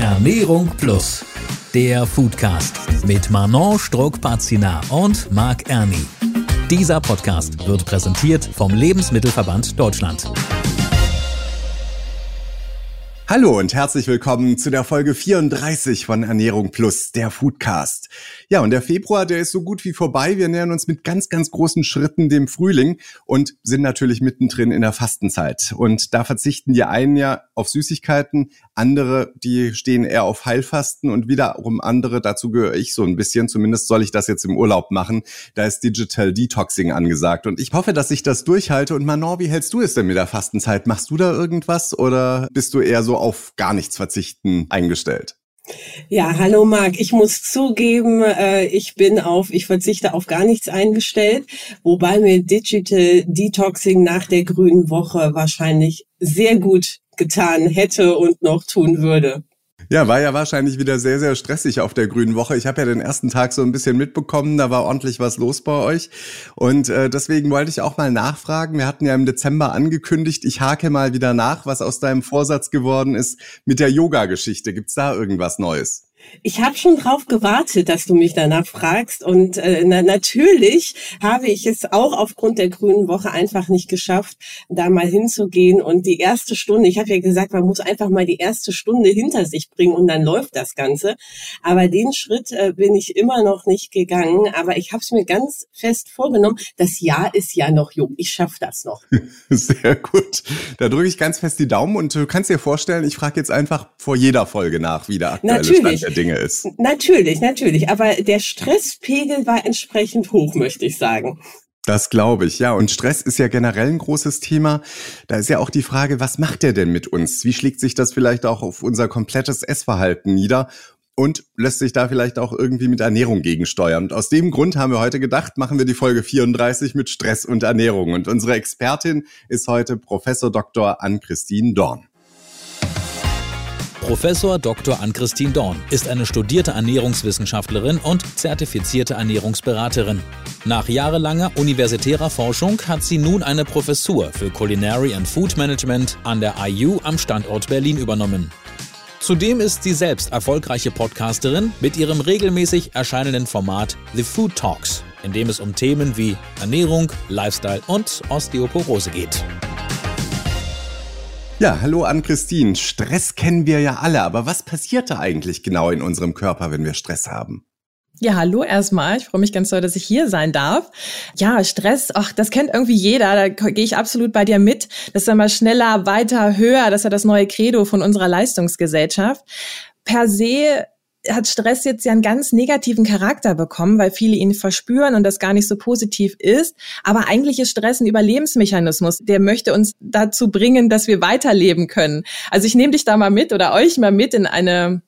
Ernährung Plus, der Foodcast mit Manon Struck-Pazina und Marc Erni. Dieser Podcast wird präsentiert vom Lebensmittelverband Deutschland. Hallo und herzlich willkommen zu der Folge 34 von Ernährung Plus, der Foodcast. Ja, und der Februar, der ist so gut wie vorbei. Wir nähern uns mit ganz, ganz großen Schritten dem Frühling und sind natürlich mittendrin in der Fastenzeit. Und da verzichten die einen ja auf Süßigkeiten, andere, die stehen eher auf Heilfasten und wiederum andere, dazu gehöre ich so ein bisschen, zumindest soll ich das jetzt im Urlaub machen. Da ist Digital Detoxing angesagt. Und ich hoffe, dass ich das durchhalte. Und Manon, wie hältst du es denn mit der Fastenzeit? Machst du da irgendwas oder bist du eher so auf gar nichts verzichten eingestellt? Ja, hallo Marc. Ich muss zugeben, äh, ich bin auf, ich verzichte auf gar nichts eingestellt, wobei mir Digital Detoxing nach der grünen Woche wahrscheinlich sehr gut getan hätte und noch tun würde. Ja, war ja wahrscheinlich wieder sehr, sehr stressig auf der Grünen Woche. Ich habe ja den ersten Tag so ein bisschen mitbekommen, da war ordentlich was los bei euch. Und äh, deswegen wollte ich auch mal nachfragen. Wir hatten ja im Dezember angekündigt, ich hake mal wieder nach, was aus deinem Vorsatz geworden ist mit der Yoga-Geschichte. Gibt's da irgendwas Neues? Ich habe schon drauf gewartet, dass du mich danach fragst. Und äh, na, natürlich habe ich es auch aufgrund der Grünen Woche einfach nicht geschafft, da mal hinzugehen. Und die erste Stunde, ich habe ja gesagt, man muss einfach mal die erste Stunde hinter sich bringen und dann läuft das Ganze. Aber den Schritt äh, bin ich immer noch nicht gegangen. Aber ich habe es mir ganz fest vorgenommen. Das Jahr ist ja noch jung. Ich schaffe das noch. Sehr gut. Da drücke ich ganz fest die Daumen und du kannst dir vorstellen, ich frage jetzt einfach vor jeder Folge nach, wie der aktuelle natürlich. Dinge ist. Natürlich, natürlich. Aber der Stresspegel war entsprechend hoch, möchte ich sagen. Das glaube ich, ja. Und Stress ist ja generell ein großes Thema. Da ist ja auch die Frage, was macht der denn mit uns? Wie schlägt sich das vielleicht auch auf unser komplettes Essverhalten nieder? Und lässt sich da vielleicht auch irgendwie mit Ernährung gegensteuern. Und aus dem Grund haben wir heute gedacht, machen wir die Folge 34 mit Stress und Ernährung. Und unsere Expertin ist heute Professor Dr. Ann-Christine Dorn. Professor Dr. Ann-Christine Dorn ist eine studierte Ernährungswissenschaftlerin und zertifizierte Ernährungsberaterin. Nach jahrelanger universitärer Forschung hat sie nun eine Professur für Culinary and Food Management an der IU am Standort Berlin übernommen. Zudem ist sie selbst erfolgreiche Podcasterin mit ihrem regelmäßig erscheinenden Format The Food Talks, in dem es um Themen wie Ernährung, Lifestyle und Osteoporose geht. Ja, hallo an Christine. Stress kennen wir ja alle, aber was passiert da eigentlich genau in unserem Körper, wenn wir Stress haben? Ja, hallo erstmal. Ich freue mich ganz doll, dass ich hier sein darf. Ja, Stress, ach, das kennt irgendwie jeder. Da gehe ich absolut bei dir mit. Das ist immer schneller, weiter, höher. Das ist ja das neue Credo von unserer Leistungsgesellschaft. Per se hat Stress jetzt ja einen ganz negativen Charakter bekommen, weil viele ihn verspüren und das gar nicht so positiv ist. Aber eigentlich ist Stress ein Überlebensmechanismus, der möchte uns dazu bringen, dass wir weiterleben können. Also ich nehme dich da mal mit oder euch mal mit in eine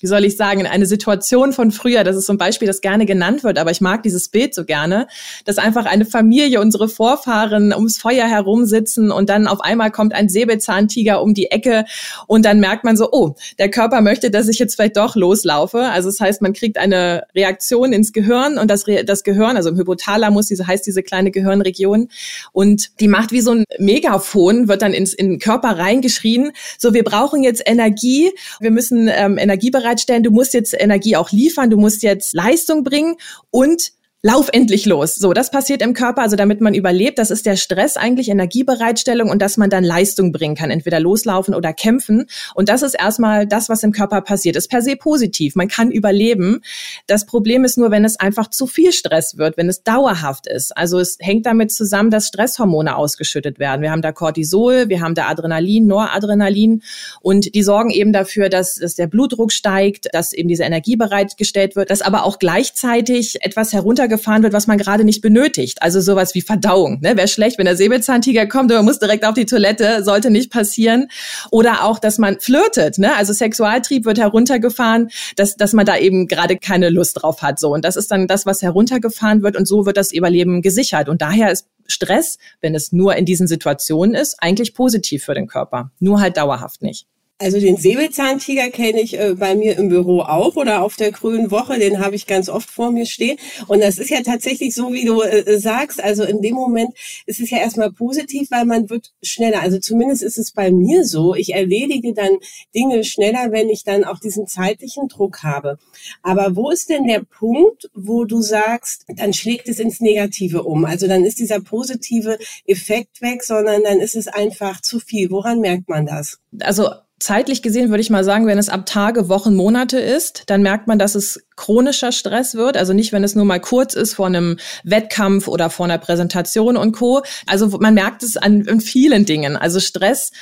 wie soll ich sagen, in eine Situation von früher, das ist so ein Beispiel, das gerne genannt wird, aber ich mag dieses Bild so gerne, dass einfach eine Familie, unsere Vorfahren ums Feuer herum sitzen und dann auf einmal kommt ein Säbelzahntiger um die Ecke und dann merkt man so, oh, der Körper möchte, dass ich jetzt vielleicht doch loslaufe. Also das heißt, man kriegt eine Reaktion ins Gehirn und das, das Gehirn, also im Hypothalamus, diese heißt diese kleine Gehirnregion und die macht wie so ein Megafon, wird dann ins in den Körper reingeschrien, so wir brauchen jetzt Energie, wir müssen ähm, Energiebereich bereitstellen, du musst jetzt Energie auch liefern, du musst jetzt Leistung bringen und lauf endlich los. So, das passiert im Körper, also damit man überlebt, das ist der Stress eigentlich, Energiebereitstellung und dass man dann Leistung bringen kann, entweder loslaufen oder kämpfen. Und das ist erstmal das, was im Körper passiert. Ist per se positiv. Man kann überleben. Das Problem ist nur, wenn es einfach zu viel Stress wird, wenn es dauerhaft ist. Also es hängt damit zusammen, dass Stresshormone ausgeschüttet werden. Wir haben da Cortisol, wir haben da Adrenalin, Noradrenalin und die sorgen eben dafür, dass, dass der Blutdruck steigt, dass eben diese Energie bereitgestellt wird, dass aber auch gleichzeitig etwas herunter runtergefahren wird, was man gerade nicht benötigt. Also sowas wie Verdauung. Ne? Wäre schlecht, wenn der Säbelzahntiger kommt und man muss direkt auf die Toilette, sollte nicht passieren. Oder auch, dass man flirtet. Ne? Also Sexualtrieb wird heruntergefahren, dass, dass man da eben gerade keine Lust drauf hat. So Und das ist dann das, was heruntergefahren wird und so wird das Überleben gesichert. Und daher ist Stress, wenn es nur in diesen Situationen ist, eigentlich positiv für den Körper. Nur halt dauerhaft nicht. Also den Säbelzahntiger kenne ich äh, bei mir im Büro auch oder auf der Grünen Woche, den habe ich ganz oft vor mir stehen. Und das ist ja tatsächlich so, wie du äh, sagst. Also in dem Moment ist es ja erstmal positiv, weil man wird schneller. Also zumindest ist es bei mir so. Ich erledige dann Dinge schneller, wenn ich dann auch diesen zeitlichen Druck habe. Aber wo ist denn der Punkt, wo du sagst, dann schlägt es ins Negative um? Also dann ist dieser positive Effekt weg, sondern dann ist es einfach zu viel. Woran merkt man das? Also zeitlich gesehen würde ich mal sagen, wenn es ab Tage, Wochen, Monate ist, dann merkt man, dass es chronischer Stress wird. Also nicht, wenn es nur mal kurz ist vor einem Wettkampf oder vor einer Präsentation und Co. Also man merkt es an, an vielen Dingen. Also Stress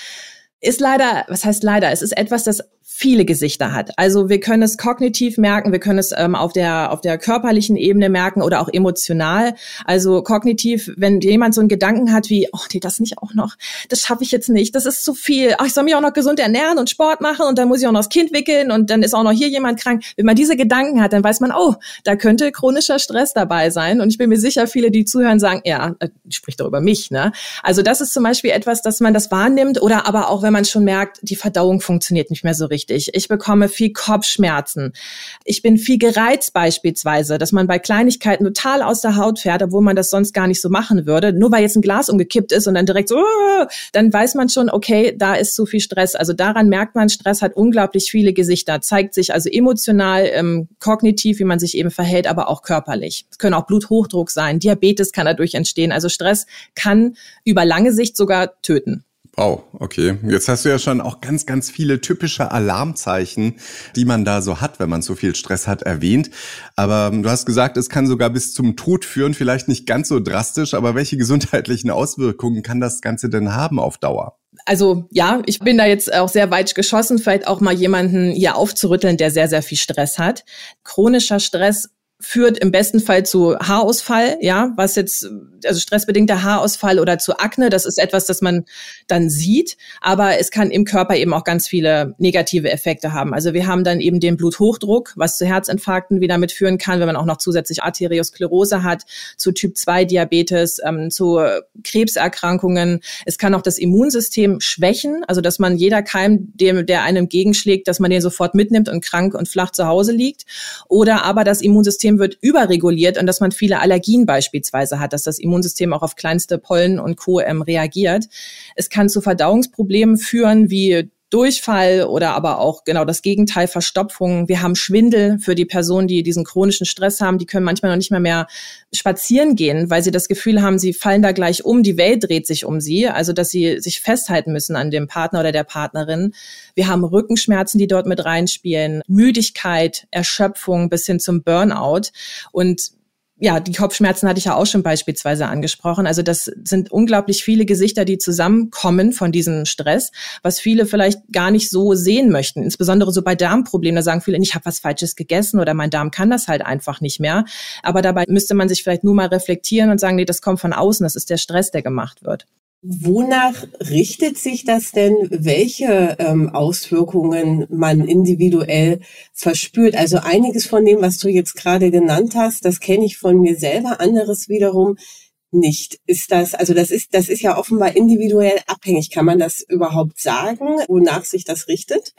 ist leider, was heißt leider? Es ist etwas, das viele Gesichter hat. Also wir können es kognitiv merken, wir können es ähm, auf der auf der körperlichen Ebene merken oder auch emotional. Also kognitiv, wenn jemand so einen Gedanken hat wie, oh nee, das nicht auch noch, das schaffe ich jetzt nicht, das ist zu viel. Ach, ich soll mich auch noch gesund ernähren und Sport machen und dann muss ich auch noch das Kind wickeln und dann ist auch noch hier jemand krank. Wenn man diese Gedanken hat, dann weiß man, oh, da könnte chronischer Stress dabei sein. Und ich bin mir sicher, viele, die zuhören, sagen, ja, äh, spricht doch über mich. Ne? Also das ist zum Beispiel etwas, dass man das wahrnimmt oder aber auch, wenn man schon merkt, die Verdauung funktioniert nicht mehr so richtig richtig. Ich bekomme viel Kopfschmerzen. Ich bin viel gereizt beispielsweise, dass man bei Kleinigkeiten total aus der Haut fährt, obwohl man das sonst gar nicht so machen würde. Nur weil jetzt ein Glas umgekippt ist und dann direkt so, dann weiß man schon, okay, da ist zu viel Stress. Also daran merkt man, Stress hat unglaublich viele Gesichter, zeigt sich also emotional, ähm, kognitiv, wie man sich eben verhält, aber auch körperlich. Es können auch Bluthochdruck sein, Diabetes kann dadurch entstehen. Also Stress kann über lange Sicht sogar töten. Wow, okay. Jetzt hast du ja schon auch ganz, ganz viele typische Alarmzeichen, die man da so hat, wenn man so viel Stress hat, erwähnt. Aber du hast gesagt, es kann sogar bis zum Tod führen, vielleicht nicht ganz so drastisch, aber welche gesundheitlichen Auswirkungen kann das Ganze denn haben auf Dauer? Also ja, ich bin da jetzt auch sehr weit geschossen, vielleicht auch mal jemanden hier aufzurütteln, der sehr, sehr viel Stress hat. Chronischer Stress führt im besten Fall zu Haarausfall, ja, was jetzt, also stressbedingter Haarausfall oder zu Akne, das ist etwas, das man dann sieht, aber es kann im Körper eben auch ganz viele negative Effekte haben. Also wir haben dann eben den Bluthochdruck, was zu Herzinfarkten wieder mitführen kann, wenn man auch noch zusätzlich Arteriosklerose hat, zu Typ-2-Diabetes, ähm, zu Krebserkrankungen. Es kann auch das Immunsystem schwächen, also dass man jeder Keim, dem, der einem entgegenschlägt, dass man den sofort mitnimmt und krank und flach zu Hause liegt. Oder aber das Immunsystem Immunsystem wird überreguliert und dass man viele Allergien beispielsweise hat, dass das Immunsystem auch auf kleinste Pollen und Co. Ähm, reagiert. Es kann zu Verdauungsproblemen führen, wie Durchfall oder aber auch genau das Gegenteil, Verstopfung. Wir haben Schwindel für die Personen, die diesen chronischen Stress haben. Die können manchmal noch nicht mehr mehr spazieren gehen, weil sie das Gefühl haben, sie fallen da gleich um. Die Welt dreht sich um sie. Also, dass sie sich festhalten müssen an dem Partner oder der Partnerin. Wir haben Rückenschmerzen, die dort mit reinspielen, Müdigkeit, Erschöpfung bis hin zum Burnout. Und ja, die Kopfschmerzen hatte ich ja auch schon beispielsweise angesprochen. Also das sind unglaublich viele Gesichter, die zusammenkommen von diesem Stress, was viele vielleicht gar nicht so sehen möchten. Insbesondere so bei Darmproblemen, da sagen viele, ich habe was Falsches gegessen oder mein Darm kann das halt einfach nicht mehr. Aber dabei müsste man sich vielleicht nur mal reflektieren und sagen, nee, das kommt von außen, das ist der Stress, der gemacht wird. Wonach richtet sich das denn, welche ähm, Auswirkungen man individuell verspürt? Also einiges von dem, was du jetzt gerade genannt hast, das kenne ich von mir selber, anderes wiederum nicht. Ist das, also das ist, das ist ja offenbar individuell abhängig. Kann man das überhaupt sagen, wonach sich das richtet?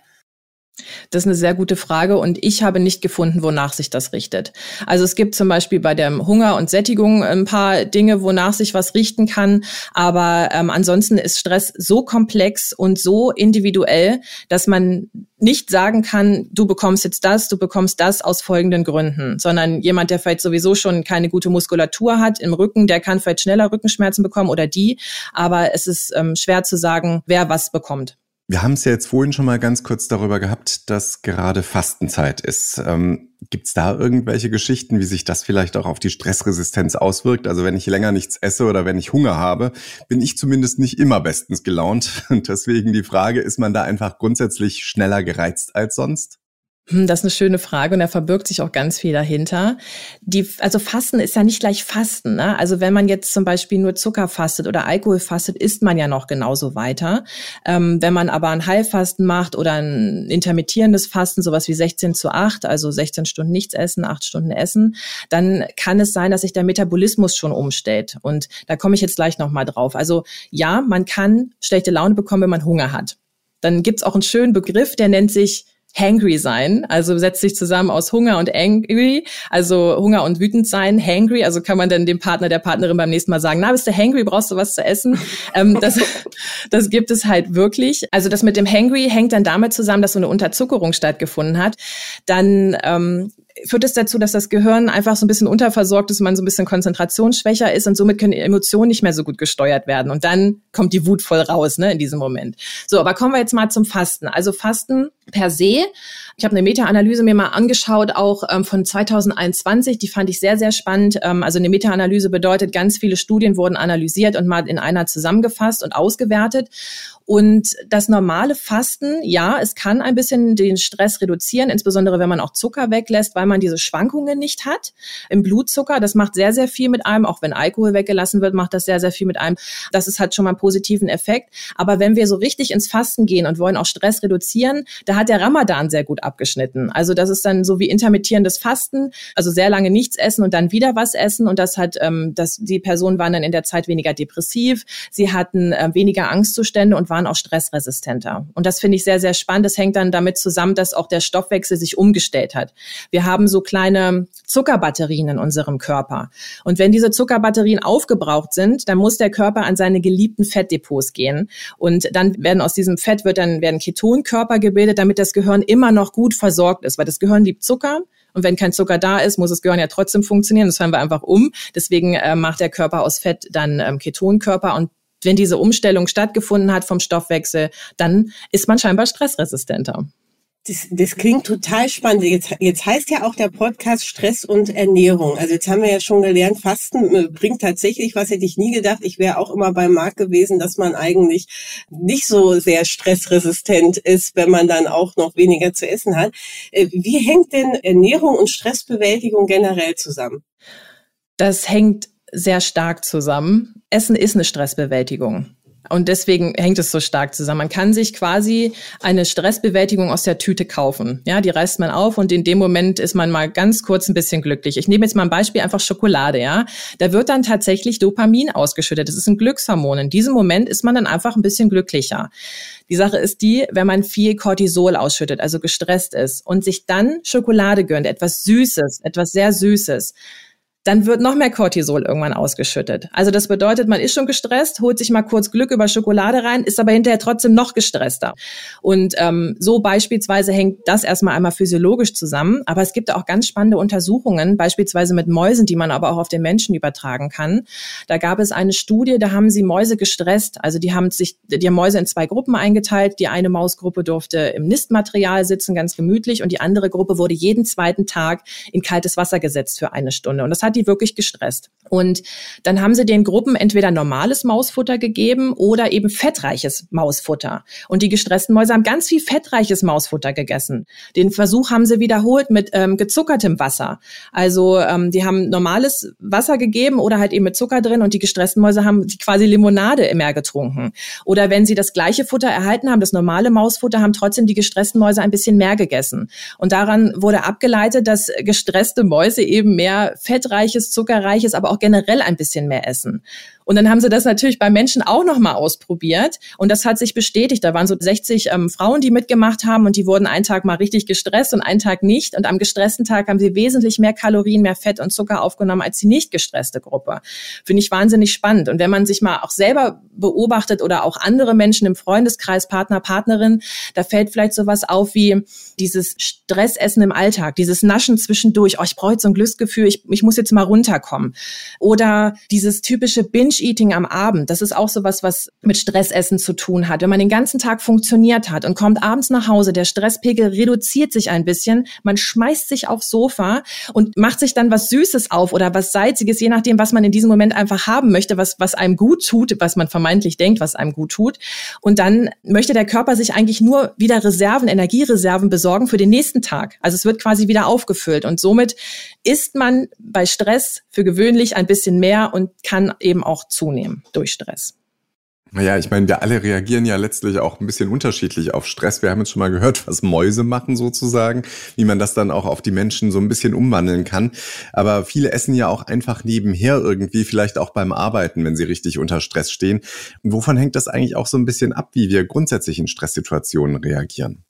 Das ist eine sehr gute Frage und ich habe nicht gefunden, wonach sich das richtet. Also es gibt zum Beispiel bei der Hunger und Sättigung ein paar Dinge, wonach sich was richten kann, aber ähm, ansonsten ist Stress so komplex und so individuell, dass man nicht sagen kann, du bekommst jetzt das, du bekommst das aus folgenden Gründen, sondern jemand, der vielleicht sowieso schon keine gute Muskulatur hat im Rücken, der kann vielleicht schneller Rückenschmerzen bekommen oder die, aber es ist ähm, schwer zu sagen, wer was bekommt. Wir haben es ja jetzt vorhin schon mal ganz kurz darüber gehabt, dass gerade Fastenzeit ist. Ähm, Gibt es da irgendwelche Geschichten, wie sich das vielleicht auch auf die Stressresistenz auswirkt? Also wenn ich länger nichts esse oder wenn ich Hunger habe, bin ich zumindest nicht immer bestens gelaunt. Und deswegen die Frage, ist man da einfach grundsätzlich schneller gereizt als sonst? Hm, das ist eine schöne Frage und da verbirgt sich auch ganz viel dahinter. Die, also Fasten ist ja nicht gleich Fasten. Ne? Also wenn man jetzt zum Beispiel nur Zucker fastet oder Alkohol fastet, isst man ja noch genauso weiter. Ähm, wenn man aber ein Heilfasten macht oder ein intermittierendes Fasten, sowas wie 16 zu 8, also 16 Stunden nichts essen, 8 Stunden essen, dann kann es sein, dass sich der Metabolismus schon umstellt. Und da komme ich jetzt gleich nochmal drauf. Also ja, man kann schlechte Laune bekommen, wenn man Hunger hat. Dann gibt's auch einen schönen Begriff, der nennt sich hangry sein, also setzt sich zusammen aus Hunger und angry, also Hunger und wütend sein, hangry, also kann man dann dem Partner, der Partnerin beim nächsten Mal sagen, na, bist du hangry, brauchst du was zu essen? ähm, das, das gibt es halt wirklich. Also das mit dem hangry hängt dann damit zusammen, dass so eine Unterzuckerung stattgefunden hat. Dann ähm, führt es dazu, dass das Gehirn einfach so ein bisschen unterversorgt ist, man so ein bisschen konzentrationsschwächer ist und somit können Emotionen nicht mehr so gut gesteuert werden. Und dann kommt die Wut voll raus, ne, in diesem Moment. So, aber kommen wir jetzt mal zum Fasten. Also Fasten per se. Ich habe eine Meta-Analyse mir mal angeschaut, auch ähm, von 2021. Die fand ich sehr, sehr spannend. Ähm, also eine Meta-Analyse bedeutet, ganz viele Studien wurden analysiert und mal in einer zusammengefasst und ausgewertet. Und das normale Fasten, ja, es kann ein bisschen den Stress reduzieren, insbesondere wenn man auch Zucker weglässt, weil man diese Schwankungen nicht hat im Blutzucker. Das macht sehr, sehr viel mit einem. Auch wenn Alkohol weggelassen wird, macht das sehr, sehr viel mit einem. Das ist halt schon mal einen positiven Effekt. Aber wenn wir so richtig ins Fasten gehen und wollen auch Stress reduzieren, da hat der Ramadan sehr gut abgeschnitten. Also das ist dann so wie intermittierendes Fasten, also sehr lange nichts essen und dann wieder was essen. Und das hat, ähm, das, die Personen waren dann in der Zeit weniger depressiv, sie hatten äh, weniger Angstzustände und waren waren auch stressresistenter. Und das finde ich sehr, sehr spannend. Das hängt dann damit zusammen, dass auch der Stoffwechsel sich umgestellt hat. Wir haben so kleine Zuckerbatterien in unserem Körper. Und wenn diese Zuckerbatterien aufgebraucht sind, dann muss der Körper an seine geliebten Fettdepots gehen. Und dann werden aus diesem Fett wird dann werden Ketonkörper gebildet, damit das Gehirn immer noch gut versorgt ist, weil das Gehirn liebt Zucker. Und wenn kein Zucker da ist, muss das Gehirn ja trotzdem funktionieren. Das hören wir einfach um. Deswegen äh, macht der Körper aus Fett dann ähm, Ketonkörper und wenn diese Umstellung stattgefunden hat vom Stoffwechsel, dann ist man scheinbar stressresistenter. Das, das klingt total spannend. Jetzt, jetzt heißt ja auch der Podcast Stress und Ernährung. Also jetzt haben wir ja schon gelernt, Fasten äh, bringt tatsächlich was, hätte ich nie gedacht. Ich wäre auch immer beim Markt gewesen, dass man eigentlich nicht so sehr stressresistent ist, wenn man dann auch noch weniger zu essen hat. Äh, wie hängt denn Ernährung und Stressbewältigung generell zusammen? Das hängt sehr stark zusammen. Essen ist eine Stressbewältigung. Und deswegen hängt es so stark zusammen. Man kann sich quasi eine Stressbewältigung aus der Tüte kaufen. Ja, die reißt man auf und in dem Moment ist man mal ganz kurz ein bisschen glücklich. Ich nehme jetzt mal ein Beispiel, einfach Schokolade, ja. Da wird dann tatsächlich Dopamin ausgeschüttet. Das ist ein Glückshormon. In diesem Moment ist man dann einfach ein bisschen glücklicher. Die Sache ist die, wenn man viel Cortisol ausschüttet, also gestresst ist und sich dann Schokolade gönnt, etwas Süßes, etwas sehr Süßes, dann wird noch mehr Cortisol irgendwann ausgeschüttet. Also das bedeutet, man ist schon gestresst, holt sich mal kurz Glück über Schokolade rein, ist aber hinterher trotzdem noch gestresster. Und ähm, so beispielsweise hängt das erstmal einmal physiologisch zusammen. Aber es gibt auch ganz spannende Untersuchungen, beispielsweise mit Mäusen, die man aber auch auf den Menschen übertragen kann. Da gab es eine Studie, da haben sie Mäuse gestresst. Also die haben sich die haben Mäuse in zwei Gruppen eingeteilt. Die eine Mausgruppe durfte im Nistmaterial sitzen, ganz gemütlich, und die andere Gruppe wurde jeden zweiten Tag in kaltes Wasser gesetzt für eine Stunde. Und das hat die wirklich gestresst. Und dann haben sie den Gruppen entweder normales Mausfutter gegeben oder eben fettreiches Mausfutter. Und die gestressten Mäuse haben ganz viel fettreiches Mausfutter gegessen. Den Versuch haben sie wiederholt mit ähm, gezuckertem Wasser. Also ähm, die haben normales Wasser gegeben oder halt eben mit Zucker drin und die gestressten Mäuse haben quasi Limonade mehr getrunken. Oder wenn sie das gleiche Futter erhalten haben, das normale Mausfutter, haben trotzdem die gestressten Mäuse ein bisschen mehr gegessen. Und daran wurde abgeleitet, dass gestresste Mäuse eben mehr fettreich fettreiches, zuckerreiches, aber auch generell ein bisschen mehr essen. Und dann haben sie das natürlich bei Menschen auch nochmal ausprobiert. Und das hat sich bestätigt. Da waren so 60 ähm, Frauen, die mitgemacht haben und die wurden einen Tag mal richtig gestresst und einen Tag nicht. Und am gestressten Tag haben sie wesentlich mehr Kalorien, mehr Fett und Zucker aufgenommen als die nicht gestresste Gruppe. Finde ich wahnsinnig spannend. Und wenn man sich mal auch selber beobachtet oder auch andere Menschen im Freundeskreis, Partner, Partnerin, da fällt vielleicht sowas auf wie dieses Stressessen im Alltag, dieses Naschen zwischendurch. Oh, ich brauche jetzt so ein Glücksgefühl, ich, ich muss jetzt mal runterkommen. Oder dieses typische Binge Binge-Eating am Abend, das ist auch sowas, was mit Stressessen zu tun hat. Wenn man den ganzen Tag funktioniert hat und kommt abends nach Hause, der Stresspegel reduziert sich ein bisschen, man schmeißt sich aufs Sofa und macht sich dann was Süßes auf oder was Salziges, je nachdem, was man in diesem Moment einfach haben möchte, was, was einem gut tut, was man vermeintlich denkt, was einem gut tut. Und dann möchte der Körper sich eigentlich nur wieder Reserven, Energiereserven besorgen für den nächsten Tag. Also es wird quasi wieder aufgefüllt und somit isst man bei Stress für gewöhnlich ein bisschen mehr und kann eben auch zunehmen durch Stress. Naja, ich meine, wir alle reagieren ja letztlich auch ein bisschen unterschiedlich auf Stress. Wir haben jetzt schon mal gehört, was Mäuse machen sozusagen, wie man das dann auch auf die Menschen so ein bisschen umwandeln kann. Aber viele essen ja auch einfach nebenher irgendwie, vielleicht auch beim Arbeiten, wenn sie richtig unter Stress stehen. Und wovon hängt das eigentlich auch so ein bisschen ab, wie wir grundsätzlich in Stresssituationen reagieren?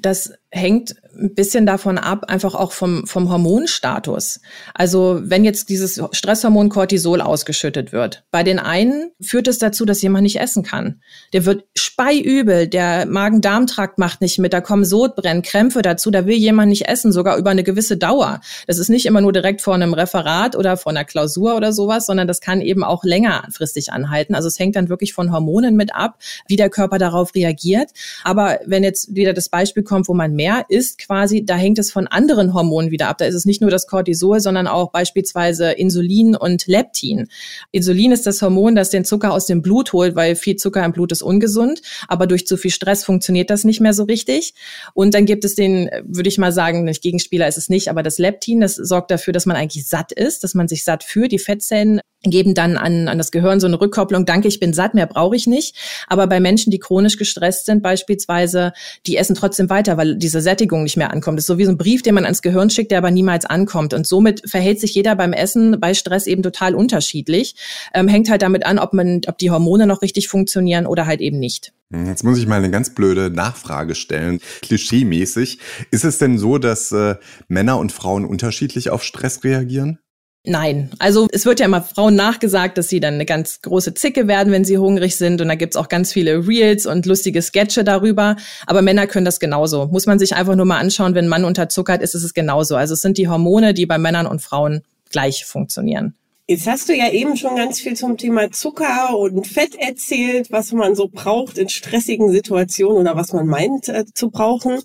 Das hängt ein bisschen davon ab, einfach auch vom, vom Hormonstatus. Also wenn jetzt dieses Stresshormon Cortisol ausgeschüttet wird, bei den einen führt es dazu, dass jemand nicht essen kann. Der wird speiübel, der Magen-Darm-Trakt macht nicht mit, da kommen Sodbrennen, Krämpfe dazu, da will jemand nicht essen, sogar über eine gewisse Dauer. Das ist nicht immer nur direkt vor einem Referat oder vor einer Klausur oder sowas, sondern das kann eben auch längerfristig anhalten. Also es hängt dann wirklich von Hormonen mit ab, wie der Körper darauf reagiert. Aber wenn jetzt wieder das Beispiel kommt, wo man mehr isst quasi, da hängt es von anderen Hormonen wieder ab. Da ist es nicht nur das Cortisol, sondern auch beispielsweise Insulin und Leptin. Insulin ist das Hormon, das den Zucker aus dem Blut holt, weil viel Zucker im Blut ist ungesund. Aber durch zu viel Stress funktioniert das nicht mehr so richtig. Und dann gibt es den, würde ich mal sagen, nicht Gegenspieler ist es nicht, aber das Leptin, das sorgt dafür, dass man eigentlich satt ist, dass man sich satt fühlt. Die Fettzellen geben dann an, an das Gehirn so eine Rückkopplung, danke, ich bin satt, mehr brauche ich nicht. Aber bei Menschen, die chronisch gestresst sind beispielsweise, die essen trotzdem weiter, weil diese Sättigung nicht mehr ankommt. Das ist so wie so ein Brief, den man ans Gehirn schickt, der aber niemals ankommt. Und somit verhält sich jeder beim Essen bei Stress eben total unterschiedlich. Ähm, hängt halt damit an, ob man, ob die Hormone noch richtig funktionieren oder halt eben nicht. Jetzt muss ich mal eine ganz blöde Nachfrage stellen. Klischee-mäßig. Ist es denn so, dass äh, Männer und Frauen unterschiedlich auf Stress reagieren? Nein, also es wird ja immer Frauen nachgesagt, dass sie dann eine ganz große Zicke werden, wenn sie hungrig sind. Und da gibt's auch ganz viele Reels und lustige Sketche darüber. Aber Männer können das genauso. Muss man sich einfach nur mal anschauen, wenn ein Mann unterzuckert ist, ist es genauso. Also es sind die Hormone, die bei Männern und Frauen gleich funktionieren. Jetzt hast du ja eben schon ganz viel zum Thema Zucker und Fett erzählt, was man so braucht in stressigen Situationen oder was man meint äh, zu brauchen.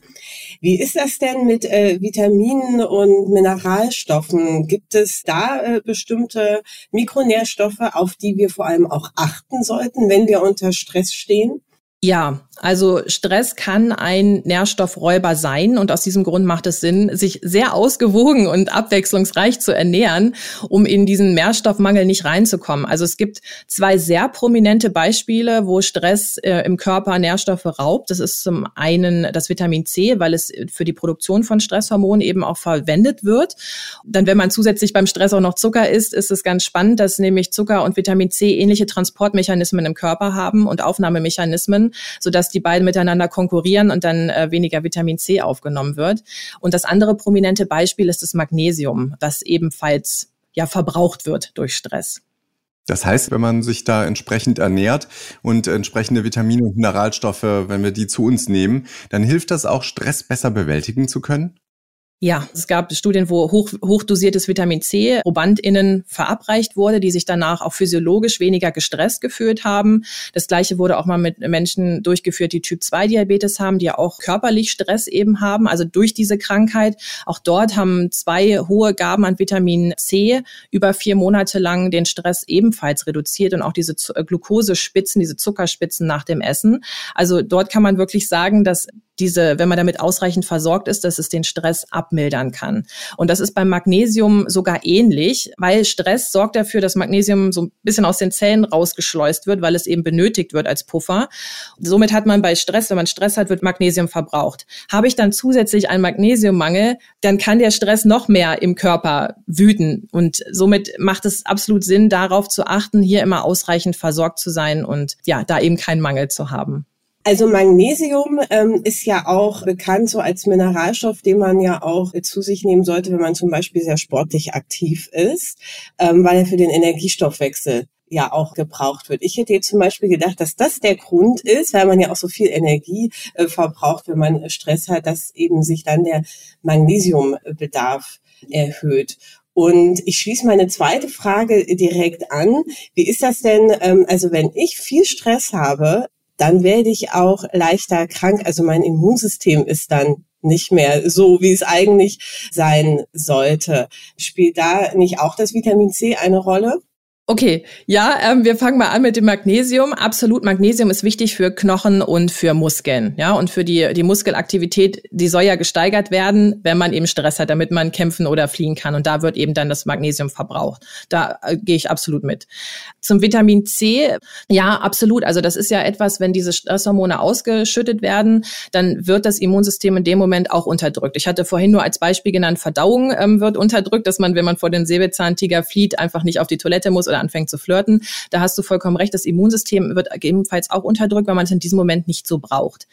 Wie ist das denn mit äh, Vitaminen und Mineralstoffen? Gibt es da äh, bestimmte Mikronährstoffe, auf die wir vor allem auch achten sollten, wenn wir unter Stress stehen? Ja, also Stress kann ein Nährstoffräuber sein und aus diesem Grund macht es Sinn, sich sehr ausgewogen und abwechslungsreich zu ernähren, um in diesen Nährstoffmangel nicht reinzukommen. Also es gibt zwei sehr prominente Beispiele, wo Stress äh, im Körper Nährstoffe raubt. Das ist zum einen das Vitamin C, weil es für die Produktion von Stresshormonen eben auch verwendet wird. Dann, wenn man zusätzlich beim Stress auch noch Zucker isst, ist es ganz spannend, dass nämlich Zucker und Vitamin C ähnliche Transportmechanismen im Körper haben und Aufnahmemechanismen sodass die beiden miteinander konkurrieren und dann äh, weniger Vitamin C aufgenommen wird. Und das andere prominente Beispiel ist das Magnesium, das ebenfalls ja verbraucht wird durch Stress. Das heißt, wenn man sich da entsprechend ernährt und entsprechende Vitamine und Mineralstoffe, wenn wir die zu uns nehmen, dann hilft das auch, Stress besser bewältigen zu können? Ja, es gab Studien, wo hoch, hochdosiertes Vitamin C ProbandInnen verabreicht wurde, die sich danach auch physiologisch weniger gestresst gefühlt haben. Das gleiche wurde auch mal mit Menschen durchgeführt, die Typ-2-Diabetes haben, die ja auch körperlich Stress eben haben, also durch diese Krankheit. Auch dort haben zwei hohe Gaben an Vitamin C über vier Monate lang den Stress ebenfalls reduziert und auch diese Glukosespitzen, diese Zuckerspitzen nach dem Essen. Also dort kann man wirklich sagen, dass diese, wenn man damit ausreichend versorgt ist, dass es den Stress abmildern kann. Und das ist beim Magnesium sogar ähnlich, weil Stress sorgt dafür, dass Magnesium so ein bisschen aus den Zellen rausgeschleust wird, weil es eben benötigt wird als Puffer. Somit hat man bei Stress, wenn man Stress hat, wird Magnesium verbraucht. Habe ich dann zusätzlich einen Magnesiummangel, dann kann der Stress noch mehr im Körper wüten. Und somit macht es absolut Sinn, darauf zu achten, hier immer ausreichend versorgt zu sein und ja, da eben keinen Mangel zu haben. Also Magnesium ähm, ist ja auch bekannt so als Mineralstoff, den man ja auch zu sich nehmen sollte, wenn man zum Beispiel sehr sportlich aktiv ist, ähm, weil er für den Energiestoffwechsel ja auch gebraucht wird. Ich hätte jetzt zum Beispiel gedacht, dass das der Grund ist, weil man ja auch so viel Energie äh, verbraucht, wenn man Stress hat, dass eben sich dann der Magnesiumbedarf erhöht. Und ich schließe meine zweite Frage direkt an. Wie ist das denn, ähm, also wenn ich viel Stress habe, dann werde ich auch leichter krank. Also mein Immunsystem ist dann nicht mehr so, wie es eigentlich sein sollte. Spielt da nicht auch das Vitamin C eine Rolle? Okay, ja, ähm, wir fangen mal an mit dem Magnesium. Absolut, Magnesium ist wichtig für Knochen und für Muskeln, ja, und für die die Muskelaktivität. Die soll ja gesteigert werden, wenn man eben Stress hat, damit man kämpfen oder fliehen kann. Und da wird eben dann das Magnesium verbraucht. Da äh, gehe ich absolut mit. Zum Vitamin C, ja, absolut. Also das ist ja etwas, wenn diese Stresshormone ausgeschüttet werden, dann wird das Immunsystem in dem Moment auch unterdrückt. Ich hatte vorhin nur als Beispiel genannt, Verdauung ähm, wird unterdrückt, dass man, wenn man vor den Säbelzahntiger flieht, einfach nicht auf die Toilette muss oder anfängt zu flirten. Da hast du vollkommen recht. Das Immunsystem wird ebenfalls auch unterdrückt, weil man es in diesem Moment nicht so braucht.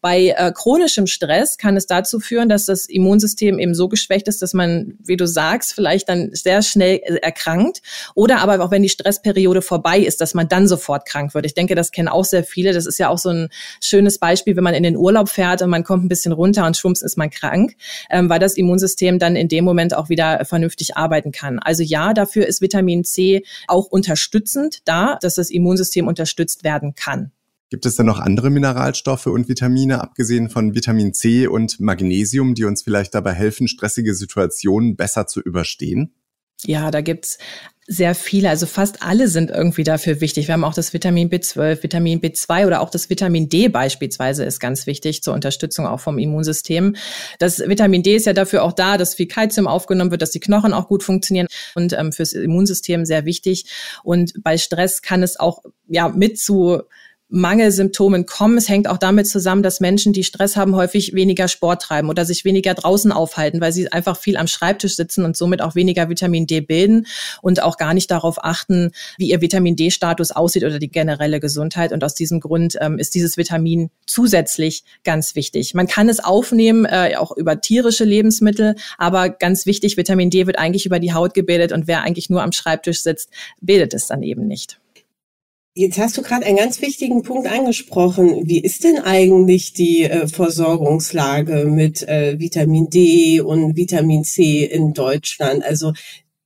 Bei äh, chronischem Stress kann es dazu führen, dass das Immunsystem eben so geschwächt ist, dass man, wie du sagst, vielleicht dann sehr schnell äh, erkrankt oder aber auch wenn die Stressperiode vorbei ist, dass man dann sofort krank wird. Ich denke, das kennen auch sehr viele. Das ist ja auch so ein schönes Beispiel, wenn man in den Urlaub fährt und man kommt ein bisschen runter und schwumps ist man krank, ähm, weil das Immunsystem dann in dem Moment auch wieder vernünftig arbeiten kann. Also ja, dafür ist Vitamin C auch unterstützend da, dass das Immunsystem unterstützt werden kann. Gibt es denn noch andere Mineralstoffe und Vitamine, abgesehen von Vitamin C und Magnesium, die uns vielleicht dabei helfen, stressige Situationen besser zu überstehen? Ja, da gibt's sehr viele, also fast alle sind irgendwie dafür wichtig. Wir haben auch das Vitamin B12, Vitamin B2 oder auch das Vitamin D beispielsweise ist ganz wichtig zur Unterstützung auch vom Immunsystem. Das Vitamin D ist ja dafür auch da, dass viel Kalzium aufgenommen wird, dass die Knochen auch gut funktionieren und ähm, fürs Immunsystem sehr wichtig. Und bei Stress kann es auch ja mit zu Mangelsymptomen kommen. Es hängt auch damit zusammen, dass Menschen, die Stress haben, häufig weniger Sport treiben oder sich weniger draußen aufhalten, weil sie einfach viel am Schreibtisch sitzen und somit auch weniger Vitamin D bilden und auch gar nicht darauf achten, wie ihr Vitamin D-Status aussieht oder die generelle Gesundheit. Und aus diesem Grund ähm, ist dieses Vitamin zusätzlich ganz wichtig. Man kann es aufnehmen, äh, auch über tierische Lebensmittel, aber ganz wichtig, Vitamin D wird eigentlich über die Haut gebildet und wer eigentlich nur am Schreibtisch sitzt, bildet es dann eben nicht. Jetzt hast du gerade einen ganz wichtigen Punkt angesprochen. Wie ist denn eigentlich die äh, Versorgungslage mit äh, Vitamin D und Vitamin C in Deutschland? Also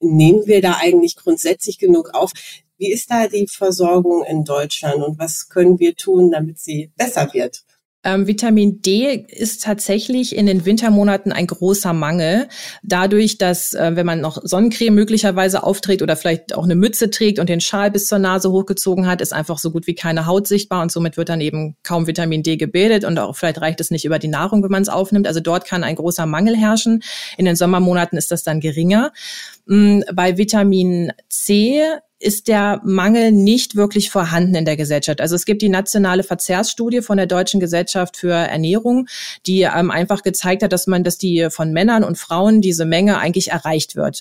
nehmen wir da eigentlich grundsätzlich genug auf? Wie ist da die Versorgung in Deutschland und was können wir tun, damit sie besser wird? Ähm, Vitamin D ist tatsächlich in den Wintermonaten ein großer Mangel. Dadurch, dass äh, wenn man noch Sonnencreme möglicherweise aufträgt oder vielleicht auch eine Mütze trägt und den Schal bis zur Nase hochgezogen hat, ist einfach so gut wie keine Haut sichtbar und somit wird dann eben kaum Vitamin D gebildet und auch vielleicht reicht es nicht über die Nahrung, wenn man es aufnimmt. Also dort kann ein großer Mangel herrschen. In den Sommermonaten ist das dann geringer. Mm, bei Vitamin C ist der Mangel nicht wirklich vorhanden in der Gesellschaft. Also es gibt die nationale Verzehrsstudie von der Deutschen Gesellschaft für Ernährung, die ähm, einfach gezeigt hat, dass man, dass die von Männern und Frauen diese Menge eigentlich erreicht wird.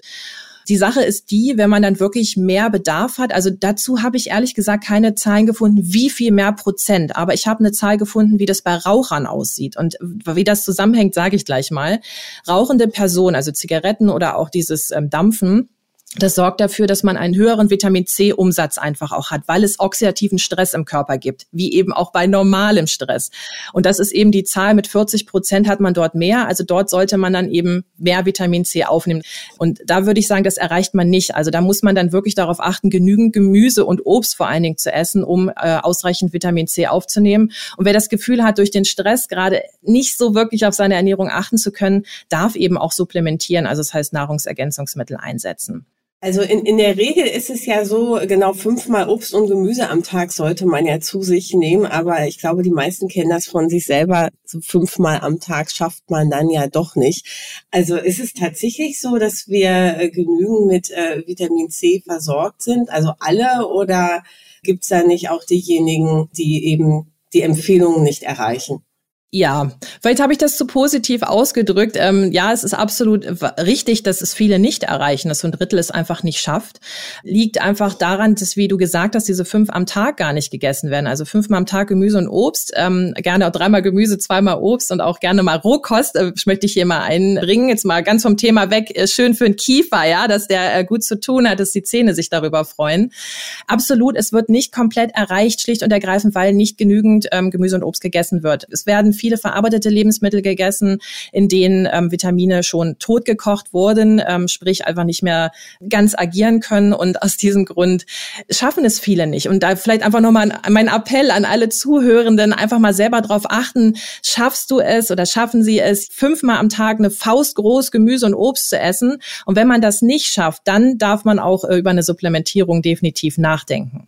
Die Sache ist die, wenn man dann wirklich mehr Bedarf hat, also dazu habe ich ehrlich gesagt keine Zahlen gefunden, wie viel mehr Prozent, aber ich habe eine Zahl gefunden, wie das bei Rauchern aussieht. Und wie das zusammenhängt, sage ich gleich mal. Rauchende Personen, also Zigaretten oder auch dieses ähm, Dampfen, das sorgt dafür, dass man einen höheren Vitamin C-Umsatz einfach auch hat, weil es oxidativen Stress im Körper gibt, wie eben auch bei normalem Stress. Und das ist eben die Zahl mit 40 Prozent hat man dort mehr. Also dort sollte man dann eben mehr Vitamin C aufnehmen. Und da würde ich sagen, das erreicht man nicht. Also da muss man dann wirklich darauf achten, genügend Gemüse und Obst vor allen Dingen zu essen, um äh, ausreichend Vitamin C aufzunehmen. Und wer das Gefühl hat, durch den Stress gerade nicht so wirklich auf seine Ernährung achten zu können, darf eben auch supplementieren, also das heißt Nahrungsergänzungsmittel einsetzen. Also in, in der Regel ist es ja so, genau fünfmal Obst und Gemüse am Tag sollte man ja zu sich nehmen, aber ich glaube, die meisten kennen das von sich selber. So fünfmal am Tag schafft man dann ja doch nicht. Also ist es tatsächlich so, dass wir äh, genügend mit äh, Vitamin C versorgt sind, also alle, oder gibt es da nicht auch diejenigen, die eben die Empfehlungen nicht erreichen? Ja, vielleicht habe ich das zu positiv ausgedrückt. Ähm, ja, es ist absolut richtig, dass es viele nicht erreichen, dass so ein Drittel es einfach nicht schafft. Liegt einfach daran, dass, wie du gesagt hast, diese fünf am Tag gar nicht gegessen werden. Also fünfmal am Tag Gemüse und Obst, ähm, gerne auch dreimal Gemüse, zweimal Obst und auch gerne mal Rohkost. Äh, möchte ich hier mal einbringen. Jetzt mal ganz vom Thema weg. Äh, schön für den Kiefer, ja, dass der äh, gut zu tun hat, dass die Zähne sich darüber freuen. Absolut, es wird nicht komplett erreicht, schlicht und ergreifend, weil nicht genügend ähm, Gemüse und Obst gegessen wird. Es werden viele verarbeitete Lebensmittel gegessen, in denen ähm, Vitamine schon totgekocht wurden, ähm, sprich einfach nicht mehr ganz agieren können. Und aus diesem Grund schaffen es viele nicht. Und da vielleicht einfach nochmal mein Appell an alle Zuhörenden, einfach mal selber drauf achten, schaffst du es oder schaffen sie es, fünfmal am Tag eine Faust groß Gemüse und Obst zu essen. Und wenn man das nicht schafft, dann darf man auch äh, über eine Supplementierung definitiv nachdenken.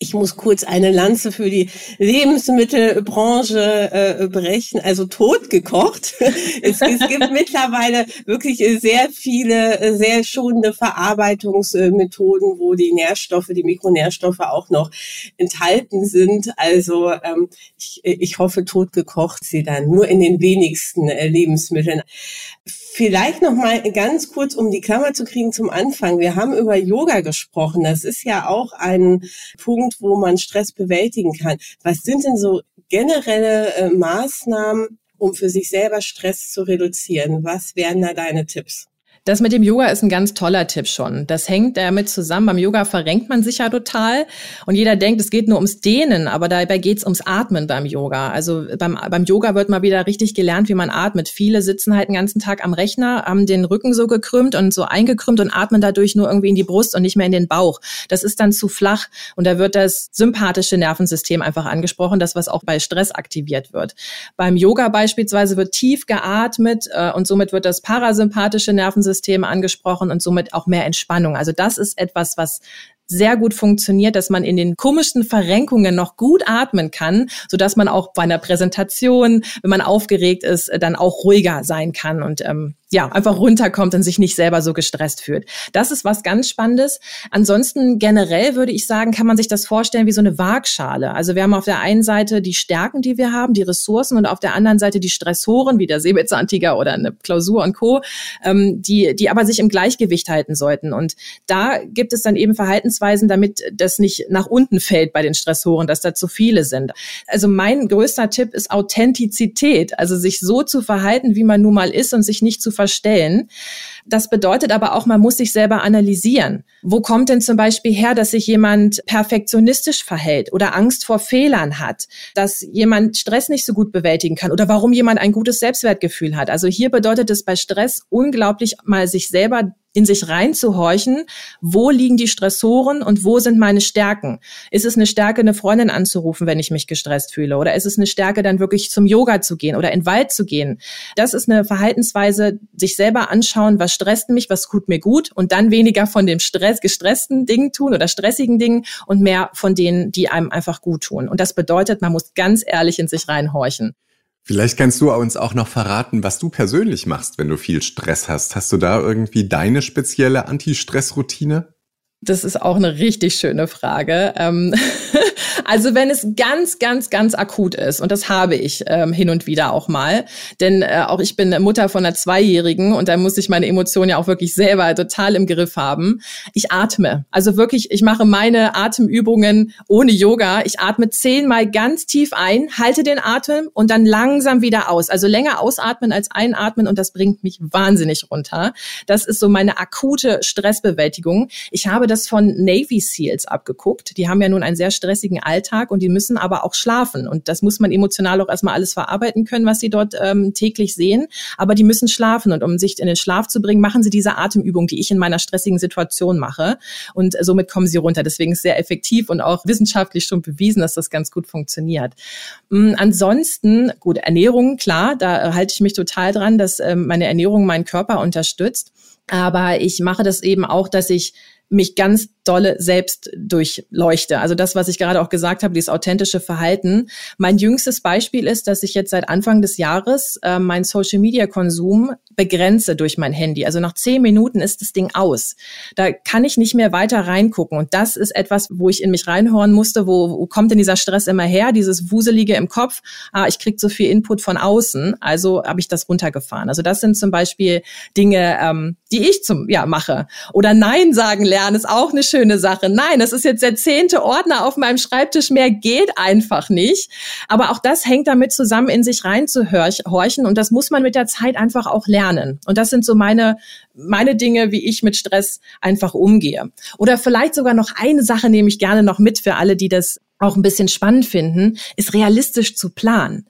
Ich muss kurz eine Lanze für die Lebensmittelbranche äh, brechen, also totgekocht. es, es gibt mittlerweile wirklich sehr viele sehr schonende Verarbeitungsmethoden, wo die Nährstoffe, die Mikronährstoffe auch noch enthalten sind. Also ähm, ich, ich hoffe, totgekocht sie dann nur in den wenigsten äh, Lebensmitteln. Vielleicht noch mal ganz kurz, um die Klammer zu kriegen zum Anfang. Wir haben über Yoga gesprochen. Das ist ja auch ein Punkt, wo man Stress bewältigen kann. Was sind denn so generelle äh, Maßnahmen, um für sich selber Stress zu reduzieren? Was wären da deine Tipps? Das mit dem Yoga ist ein ganz toller Tipp schon. Das hängt damit zusammen. Beim Yoga verrenkt man sich ja total und jeder denkt, es geht nur ums Dehnen, aber dabei geht es ums Atmen beim Yoga. Also beim, beim Yoga wird mal wieder richtig gelernt, wie man atmet. Viele sitzen halt den ganzen Tag am Rechner, haben den Rücken so gekrümmt und so eingekrümmt und atmen dadurch nur irgendwie in die Brust und nicht mehr in den Bauch. Das ist dann zu flach und da wird das sympathische Nervensystem einfach angesprochen, das was auch bei Stress aktiviert wird. Beim Yoga beispielsweise wird tief geatmet äh, und somit wird das parasympathische Nervensystem Nervensystem angesprochen und somit auch mehr Entspannung. Also das ist etwas, was sehr gut funktioniert, dass man in den komischen Verrenkungen noch gut atmen kann, so dass man auch bei einer Präsentation, wenn man aufgeregt ist, dann auch ruhiger sein kann und ähm, ja, einfach runterkommt und sich nicht selber so gestresst fühlt. Das ist was ganz Spannendes. Ansonsten generell würde ich sagen, kann man sich das vorstellen wie so eine Waagschale. Also wir haben auf der einen Seite die Stärken, die wir haben, die Ressourcen und auf der anderen Seite die Stressoren, wie der Säbelzahntiger oder eine Klausur und Co., ähm, die, die aber sich im Gleichgewicht halten sollten. Und da gibt es dann eben Verhaltensweisen, damit das nicht nach unten fällt bei den Stressoren, dass da zu viele sind. Also mein größter Tipp ist Authentizität, also sich so zu verhalten, wie man nun mal ist und sich nicht zu verstellen. Das bedeutet aber auch, man muss sich selber analysieren. Wo kommt denn zum Beispiel her, dass sich jemand perfektionistisch verhält oder Angst vor Fehlern hat, dass jemand Stress nicht so gut bewältigen kann oder warum jemand ein gutes Selbstwertgefühl hat. Also hier bedeutet es bei Stress unglaublich mal sich selber in sich reinzuhorchen, wo liegen die Stressoren und wo sind meine Stärken? Ist es eine Stärke, eine Freundin anzurufen, wenn ich mich gestresst fühle? Oder ist es eine Stärke, dann wirklich zum Yoga zu gehen oder in den Wald zu gehen? Das ist eine Verhaltensweise, sich selber anschauen, was stresst mich, was tut mir gut und dann weniger von dem Stress, gestressten Dingen tun oder stressigen Dingen und mehr von denen, die einem einfach gut tun. Und das bedeutet, man muss ganz ehrlich in sich reinhorchen. Vielleicht kannst du uns auch noch verraten, was du persönlich machst, wenn du viel Stress hast. Hast du da irgendwie deine spezielle Anti-Stress-Routine? Das ist auch eine richtig schöne Frage. Ähm, also wenn es ganz, ganz, ganz akut ist, und das habe ich ähm, hin und wieder auch mal, denn äh, auch ich bin Mutter von einer Zweijährigen und da muss ich meine Emotionen ja auch wirklich selber total im Griff haben. Ich atme. Also wirklich, ich mache meine Atemübungen ohne Yoga. Ich atme zehnmal ganz tief ein, halte den Atem und dann langsam wieder aus. Also länger ausatmen als einatmen und das bringt mich wahnsinnig runter. Das ist so meine akute Stressbewältigung. Ich habe das von Navy SEALs abgeguckt. Die haben ja nun einen sehr stressigen Alltag und die müssen aber auch schlafen. Und das muss man emotional auch erstmal alles verarbeiten können, was sie dort ähm, täglich sehen. Aber die müssen schlafen. Und um sich in den Schlaf zu bringen, machen sie diese Atemübung, die ich in meiner stressigen Situation mache. Und somit kommen sie runter. Deswegen ist sehr effektiv und auch wissenschaftlich schon bewiesen, dass das ganz gut funktioniert. Ähm, ansonsten, gut, Ernährung, klar, da halte ich mich total dran, dass ähm, meine Ernährung meinen Körper unterstützt. Aber ich mache das eben auch, dass ich mich ganz dolle selbst durchleuchte. Also das, was ich gerade auch gesagt habe, dieses authentische Verhalten. Mein jüngstes Beispiel ist, dass ich jetzt seit Anfang des Jahres äh, meinen Social-Media-Konsum begrenze durch mein Handy. Also nach zehn Minuten ist das Ding aus. Da kann ich nicht mehr weiter reingucken. Und das ist etwas, wo ich in mich reinhören musste, wo, wo kommt denn dieser Stress immer her, dieses Wuselige im Kopf. Ah, ich krieg so viel Input von außen, also habe ich das runtergefahren. Also das sind zum Beispiel Dinge, ähm, die ich zum ja mache. Oder Nein sagen lernen ist auch eine schöne Sache. Nein, das ist jetzt der zehnte Ordner auf meinem Schreibtisch. Mehr geht einfach nicht. Aber auch das hängt damit zusammen, in sich reinzuhorchen. Und das muss man mit der Zeit einfach auch lernen. Und das sind so meine, meine Dinge, wie ich mit Stress einfach umgehe. Oder vielleicht sogar noch eine Sache nehme ich gerne noch mit für alle, die das auch ein bisschen spannend finden, ist realistisch zu planen.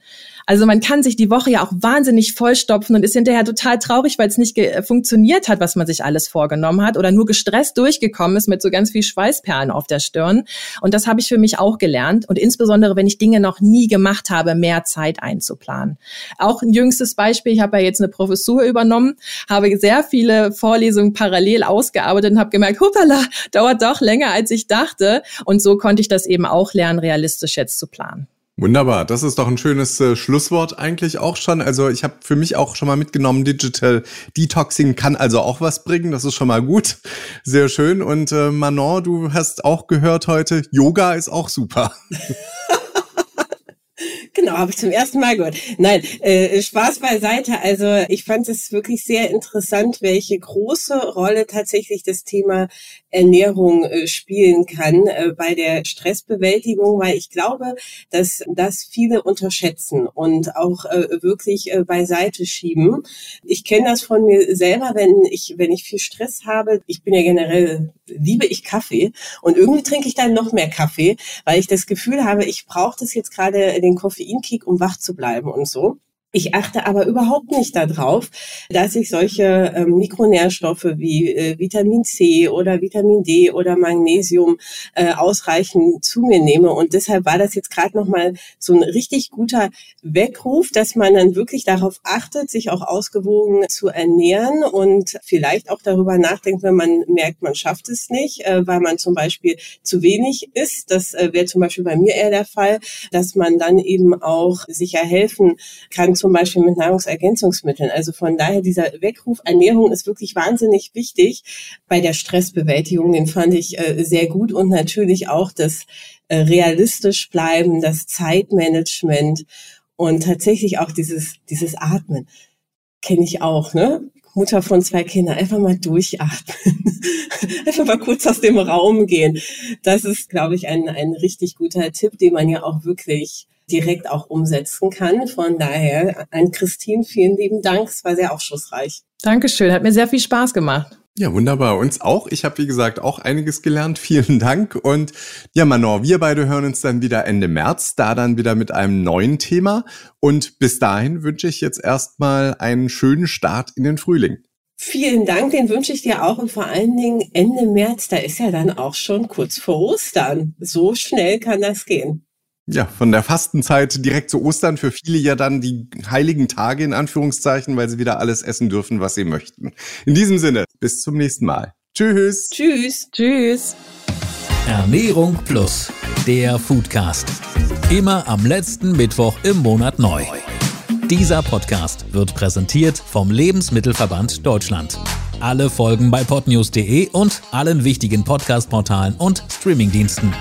Also man kann sich die Woche ja auch wahnsinnig vollstopfen und ist hinterher total traurig, weil es nicht funktioniert hat, was man sich alles vorgenommen hat oder nur gestresst durchgekommen ist mit so ganz viel Schweißperlen auf der Stirn. Und das habe ich für mich auch gelernt. Und insbesondere, wenn ich Dinge noch nie gemacht habe, mehr Zeit einzuplanen. Auch ein jüngstes Beispiel, ich habe ja jetzt eine Professur übernommen, habe sehr viele Vorlesungen parallel ausgearbeitet und habe gemerkt, hoppala, dauert doch länger, als ich dachte. Und so konnte ich das eben auch lernen, realistisch jetzt zu planen. Wunderbar, das ist doch ein schönes äh, Schlusswort eigentlich auch schon. Also ich habe für mich auch schon mal mitgenommen, Digital Detoxing kann also auch was bringen. Das ist schon mal gut, sehr schön. Und äh, Manon, du hast auch gehört heute, Yoga ist auch super. Genau, habe ich zum ersten Mal gehört. Nein, äh, Spaß beiseite. Also ich fand es wirklich sehr interessant, welche große Rolle tatsächlich das Thema Ernährung äh, spielen kann äh, bei der Stressbewältigung, weil ich glaube, dass das viele unterschätzen und auch äh, wirklich äh, beiseite schieben. Ich kenne das von mir selber, wenn ich wenn ich viel Stress habe. Ich bin ja generell liebe ich Kaffee und irgendwie trinke ich dann noch mehr Kaffee, weil ich das Gefühl habe, ich brauche das jetzt gerade den Koffeinkick, um wach zu bleiben und so. Ich achte aber überhaupt nicht darauf, dass ich solche äh, Mikronährstoffe wie äh, Vitamin C oder Vitamin D oder Magnesium äh, ausreichend zu mir nehme. Und deshalb war das jetzt gerade nochmal so ein richtig guter Weckruf, dass man dann wirklich darauf achtet, sich auch ausgewogen zu ernähren und vielleicht auch darüber nachdenkt, wenn man merkt, man schafft es nicht, äh, weil man zum Beispiel zu wenig isst. Das äh, wäre zum Beispiel bei mir eher der Fall, dass man dann eben auch sicher helfen kann, zum Beispiel mit Nahrungsergänzungsmitteln. Also von daher dieser Weckruf Ernährung ist wirklich wahnsinnig wichtig bei der Stressbewältigung. Den fand ich äh, sehr gut und natürlich auch das äh, realistisch bleiben, das Zeitmanagement und tatsächlich auch dieses dieses Atmen kenne ich auch, ne? Mutter von zwei Kindern, einfach mal durchatmen. einfach mal kurz aus dem Raum gehen. Das ist, glaube ich, ein, ein richtig guter Tipp, den man ja auch wirklich direkt auch umsetzen kann. Von daher an Christine vielen lieben Dank. Es war sehr aufschlussreich. Dankeschön, hat mir sehr viel Spaß gemacht. Ja, wunderbar. Uns auch. Ich habe, wie gesagt, auch einiges gelernt. Vielen Dank. Und ja, Manon, wir beide hören uns dann wieder Ende März, da dann wieder mit einem neuen Thema. Und bis dahin wünsche ich jetzt erstmal einen schönen Start in den Frühling. Vielen Dank, den wünsche ich dir auch und vor allen Dingen Ende März, da ist ja dann auch schon kurz vor Ostern. So schnell kann das gehen. Ja, von der Fastenzeit direkt zu Ostern für viele ja dann die heiligen Tage in Anführungszeichen, weil sie wieder alles essen dürfen, was sie möchten. In diesem Sinne, bis zum nächsten Mal. Tschüss. Tschüss. Tschüss. Ernährung Plus, der Foodcast. Immer am letzten Mittwoch im Monat neu. Dieser Podcast wird präsentiert vom Lebensmittelverband Deutschland. Alle Folgen bei podnews.de und allen wichtigen Podcast-Portalen und Streamingdiensten.